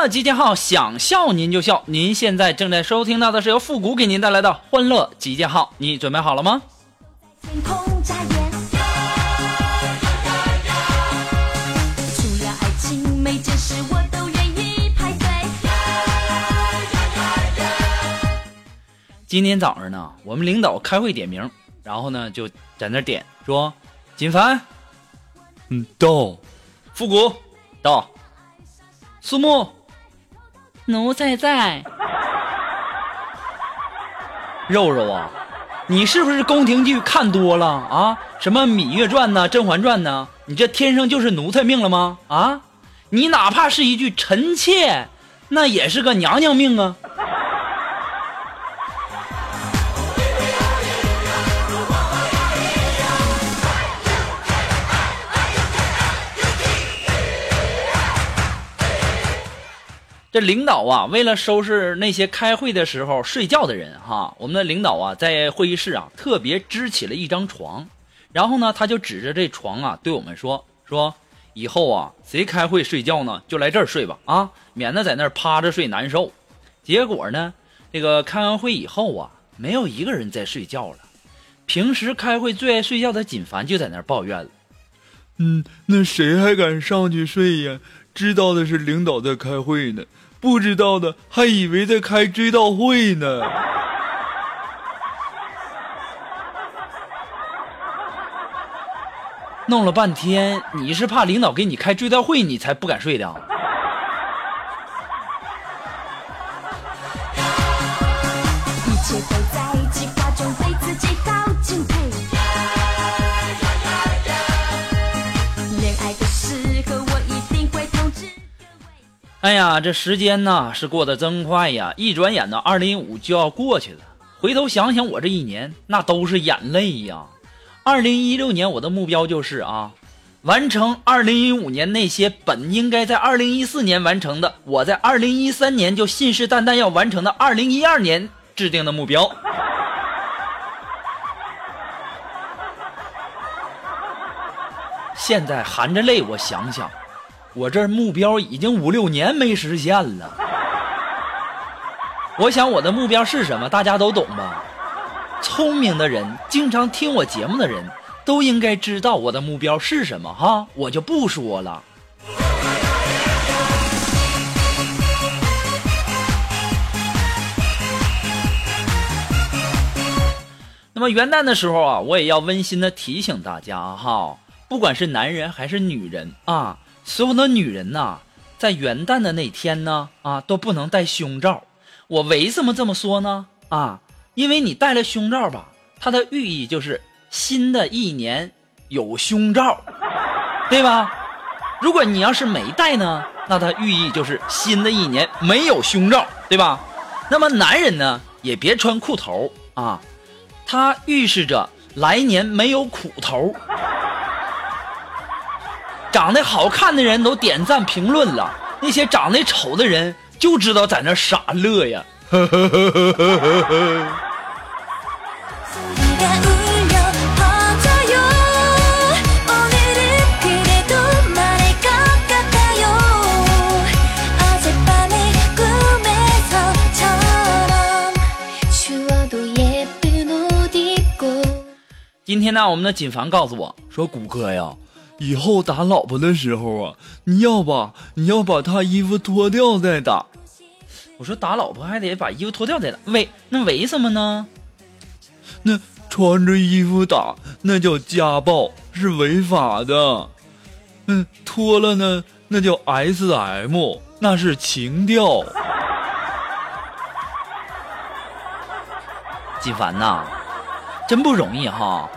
乐集结号，想笑您就笑。您现在正在收听到的是由复古给您带来的欢乐集结号，你准备好了吗？天空眨眼，除了爱情，每件事我都愿意排队。今天早上呢，我们领导开会点名，然后呢就在那点说：“锦凡，嗯，到；复古，到；苏木，奴才在；肉肉啊，你是不是宫廷剧看多了啊？什么《芈月传》呢，《甄嬛传》呢？你这天生就是奴才命了吗？啊，你哪怕是一句臣妾，那也是个娘娘命啊！”这领导啊，为了收拾那些开会的时候睡觉的人哈，我们的领导啊，在会议室啊特别支起了一张床，然后呢，他就指着这床啊对我们说说，以后啊谁开会睡觉呢，就来这儿睡吧啊，免得在那儿趴着睡难受。结果呢，这个开完会以后啊，没有一个人在睡觉了。平时开会最爱睡觉的锦凡就在那儿抱怨了。嗯，那谁还敢上去睡呀？知道的是领导在开会呢，不知道的还以为在开追悼会呢。弄了半天，你是怕领导给你开追悼会，你才不敢睡的哎呀，这时间呐是过得真快呀！一转眼呢，二零一五就要过去了。回头想想，我这一年那都是眼泪呀。二零一六年我的目标就是啊，完成二零一五年那些本应该在二零一四年完成的，我在二零一三年就信誓旦旦要完成的二零一二年制定的目标。现在含着泪，我想想，我这目标已经五六年没实现了。我想我的目标是什么，大家都懂吧？聪明的人，经常听我节目的人，都应该知道我的目标是什么哈，我就不说了。那么元旦的时候啊，我也要温馨的提醒大家哈，不管是男人还是女人啊，所有的女人呐、在元旦的那天呢啊，都不能戴胸罩。我为什么这么说呢？啊，因为你戴了胸罩吧，它的寓意就是新的一年有胸罩，对吧？如果你要是没戴呢，那它寓意就是新的一年没有胸罩，对吧？那么男人呢，也别穿裤头啊，它预示着来年没有苦头。长得好看的人都点赞评论了，那些长得丑的人就知道在那傻乐呀。今天呢，我们的锦凡告诉我说：“谷哥呀。”以后打老婆的时候啊，你要把你要把她衣服脱掉再打。我说打老婆还得把衣服脱掉再打，为那为什么呢？那穿着衣服打那叫家暴，是违法的。嗯，脱了呢那叫 S M，那是情调。锦凡呐，真不容易哈！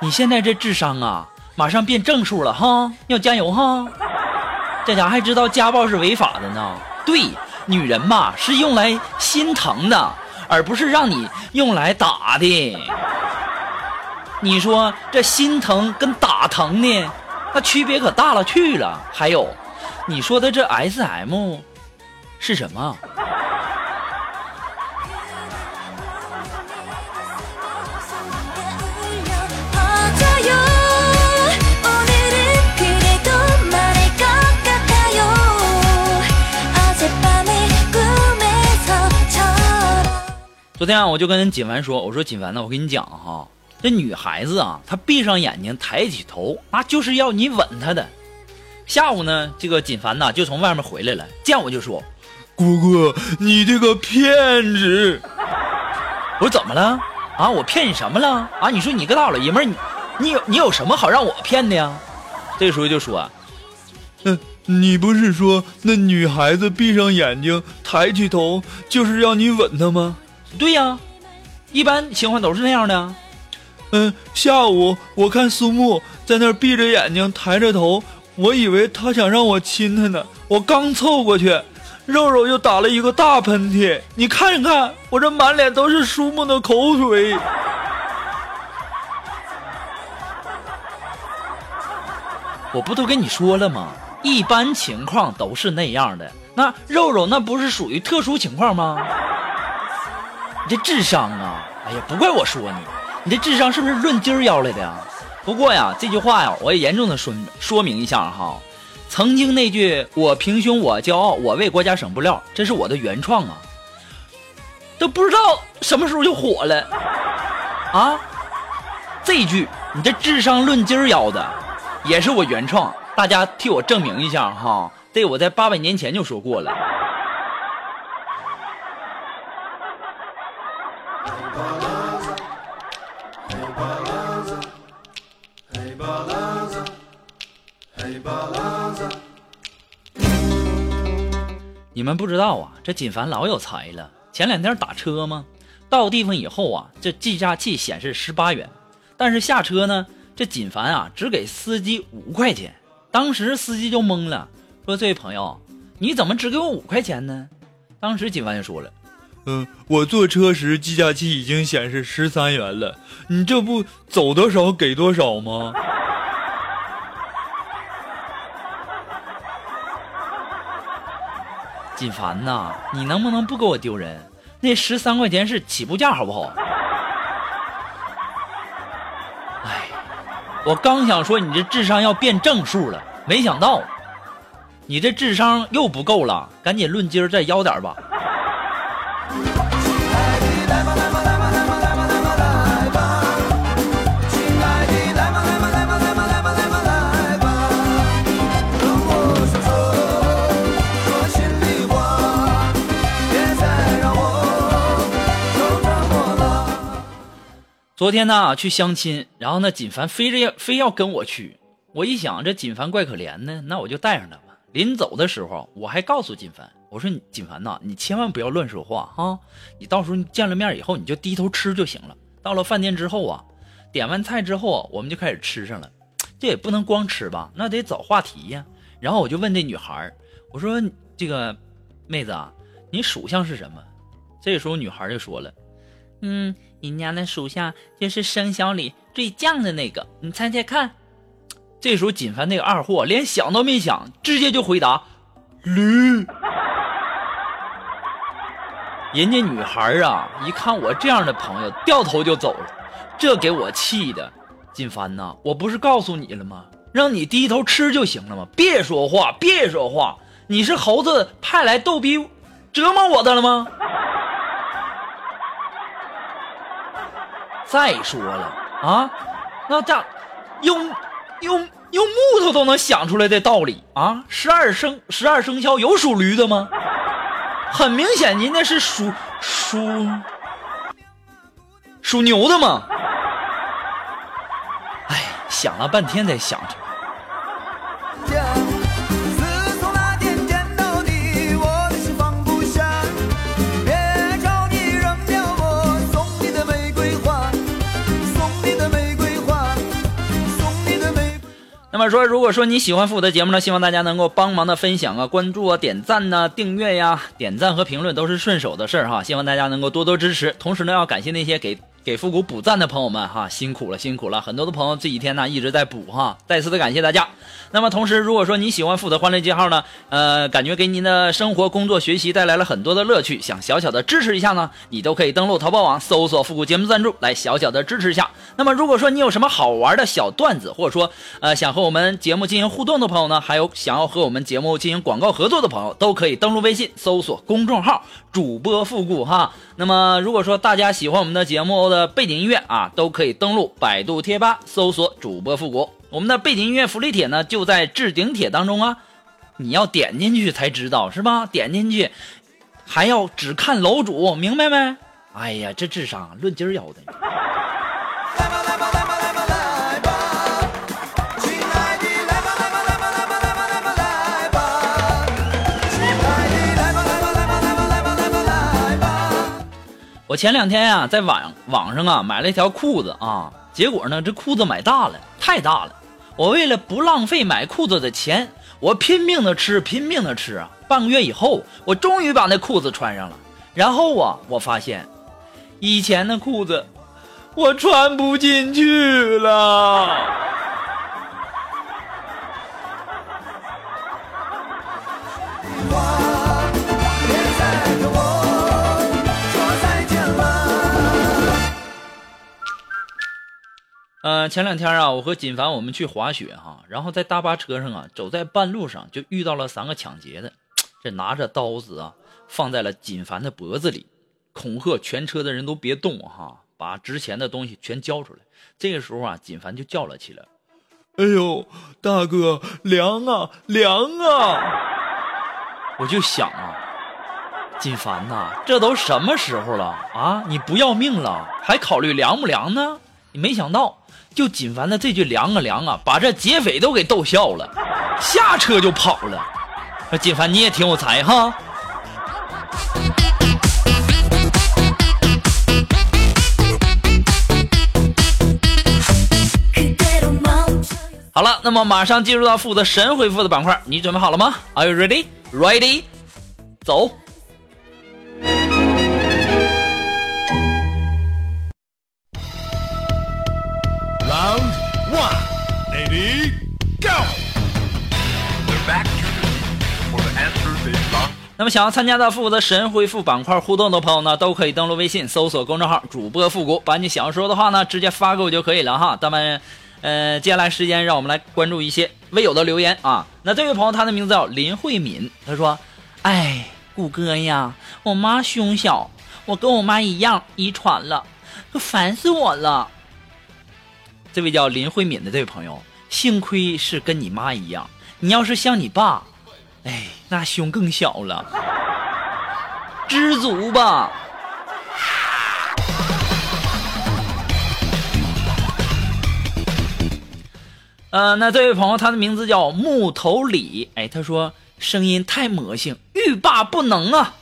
你现在这智商啊，马上变正数了哈，要加油哈！这家还知道家暴是违法的呢。对，女人嘛是用来心疼的，而不是让你用来打的。你说这心疼跟打疼呢，那区别可大了去了。还有，你说的这 S M 是什么？昨天啊，我就跟锦凡说：“我说锦凡呢，我跟你讲哈，这女孩子啊，她闭上眼睛，抬起头，啊，就是要你吻她的。”下午呢，这个锦凡呢就从外面回来了，见我就说：“哥哥，你这个骗子！”我说：“怎么了？啊，我骗你什么了？啊，你说你个大老爷们，你你有你有什么好让我骗的呀？”这时候就说：“嗯，你不是说那女孩子闭上眼睛，抬起头，就是要你吻她吗？”对呀，一般情况都是那样的。嗯，下午我看苏木在那儿闭着眼睛抬着头，我以为他想让我亲他呢。我刚凑过去，肉肉又打了一个大喷嚏。你看看，我这满脸都是苏木的口水。我不都跟你说了吗？一般情况都是那样的。那肉肉那不是属于特殊情况吗？你这智商啊！哎呀，不怪我说你，你这智商是不是论斤儿要来的呀？不过呀，这句话呀，我也严重的说说明一下哈。曾经那句“我平胸我骄傲，我为国家省布料”，这是我的原创啊，都不知道什么时候就火了啊！这句你这智商论斤儿要的，也是我原创，大家替我证明一下哈。这我在八百年前就说过了。你们不知道啊，这锦凡老有才了。前两天打车吗，到地方以后啊，这计价器显示十八元，但是下车呢，这锦凡啊只给司机五块钱。当时司机就懵了，说：“这位朋友，你怎么只给我五块钱呢？”当时锦凡就说了：“嗯，我坐车时计价器已经显示十三元了，你这不走多少给多少吗？” 锦凡呐，你能不能不给我丢人？那十三块钱是起步价，好不好？哎，我刚想说你这智商要变正数了，没想到你这智商又不够了，赶紧论斤再要点吧。昨天呢去相亲，然后呢锦凡非着要非要跟我去，我一想这锦凡怪可怜的，那我就带上他吧。临走的时候，我还告诉锦凡，我说锦凡呐，你千万不要乱说话哈，你到时候见了面以后，你就低头吃就行了。到了饭店之后啊，点完菜之后，我们就开始吃上了，这也不能光吃吧，那得找话题呀。然后我就问这女孩，我说这个妹子啊，你属相是什么？这时候女孩就说了，嗯。你家的属相就是生肖里最犟的那个，你猜猜看。这时候锦凡那个二货连想都没想，直接就回答：驴。人家女孩啊，一看我这样的朋友，掉头就走了，这给我气的。锦凡呐，我不是告诉你了吗？让你低头吃就行了吗？别说话，别说话。你是猴子派来逗逼折磨我的了吗？再说了啊，那咋用用用木头都能想出来的道理啊！十二生十二生肖有属驴的吗？很明显，您那是属属属牛的吗？哎，想了半天才想出来。那么说，如果说你喜欢复古的节目呢，希望大家能够帮忙的分享啊、关注啊、点赞呐、订阅呀、点赞和评论都是顺手的事儿哈。希望大家能够多多支持，同时呢，要感谢那些给给复古补赞的朋友们哈，辛苦了，辛苦了！很多的朋友这几天呢一直在补哈，再次的感谢大家。那么同时，如果说你喜欢复古欢乐记号呢，呃，感觉给您的生活、工作、学习带来了很多的乐趣，想小小的支持一下呢，你都可以登录淘宝网搜索“复古节目赞助”来小小的支持一下。那么如果说你有什么好玩的小段子，或者说呃想和我们节目进行互动的朋友呢，还有想要和我们节目进行广告合作的朋友，都可以登录微信搜索公众号“主播复古”哈。那么如果说大家喜欢我们的节目的背景音乐啊，都可以登录百度贴吧搜索“主播复古”。我们的背景音乐福利帖呢，就在置顶帖当中啊，你要点进去才知道是吧？点进去还要只看楼主，明白没？哎呀，这智商论斤儿要的。前两天呀、在网网上啊买了一条裤子啊，结果呢这裤子买大了，太大了。我为了不浪费买裤子的钱，我拼命的吃，拼命的吃啊。半个月以后，我终于把那裤子穿上了。然后啊，我发现以前的裤子我穿不进去了。呃，前两天啊，我和锦凡我们去滑雪哈，然后在大巴车上啊，走在半路上就遇到了三个抢劫的，这拿着刀子啊，放在了锦凡的脖子里，恐吓全车的人都别动哈，把值钱的东西全交出来。这个时候啊，锦凡就叫了起来哎呦，大哥，凉啊，凉啊！我就想啊，锦凡呐，这都什么时候了啊？你不要命了，还考虑凉不凉呢？没想到，就锦凡的这句“凉啊凉啊”，把这劫匪都给逗笑了，下车就跑了。说锦凡你也挺有才哈。好了，那么马上进入到负责神回复的板块，你准备好了吗？Are you ready? Ready? 走。Go 那么想要参加到复古的神回复板块互动的朋友呢，都可以登录微信搜索公众号“主播复古”，把你想要说的话呢直接发给我就可以了哈。咱们，呃，接下来时间让我们来关注一些微友的留言啊。那这位朋友他的名字叫林慧敏，他说：“哎，谷歌呀，我妈胸小，我跟我妈一样遗传了，可烦死我了。”这位叫林慧敏的这位朋友，幸亏是跟你妈一样，你要是像你爸，哎，那胸更小了，知足吧。呃，那这位朋友，他的名字叫木头李，哎，他说声音太魔性，欲罢不能啊。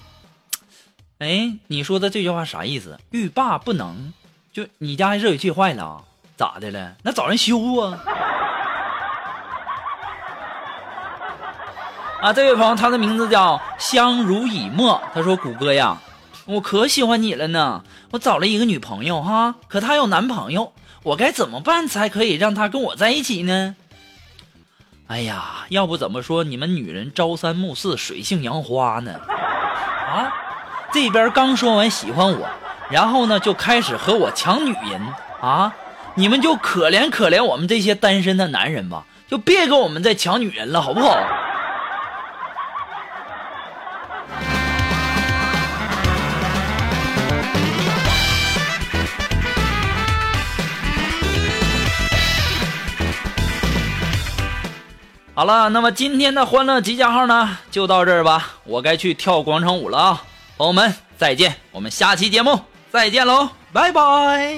哎，你说的这句话啥意思？欲罢不能，就你家热水器坏了，咋的了？那找人修啊。啊，这位朋友，他的名字叫相濡以沫。他说：“谷歌呀，我可喜欢你了呢。我找了一个女朋友哈，可她有男朋友，我该怎么办才可以让她跟我在一起呢？”哎呀，要不怎么说你们女人朝三暮四、水性杨花呢？啊，这边刚说完喜欢我，然后呢就开始和我抢女人啊！你们就可怜可怜我们这些单身的男人吧，就别跟我们再抢女人了，好不好？好了，那么今天的欢乐集结号呢，就到这儿吧。我该去跳广场舞了啊，朋友们再见，我们下期节目再见喽，拜拜。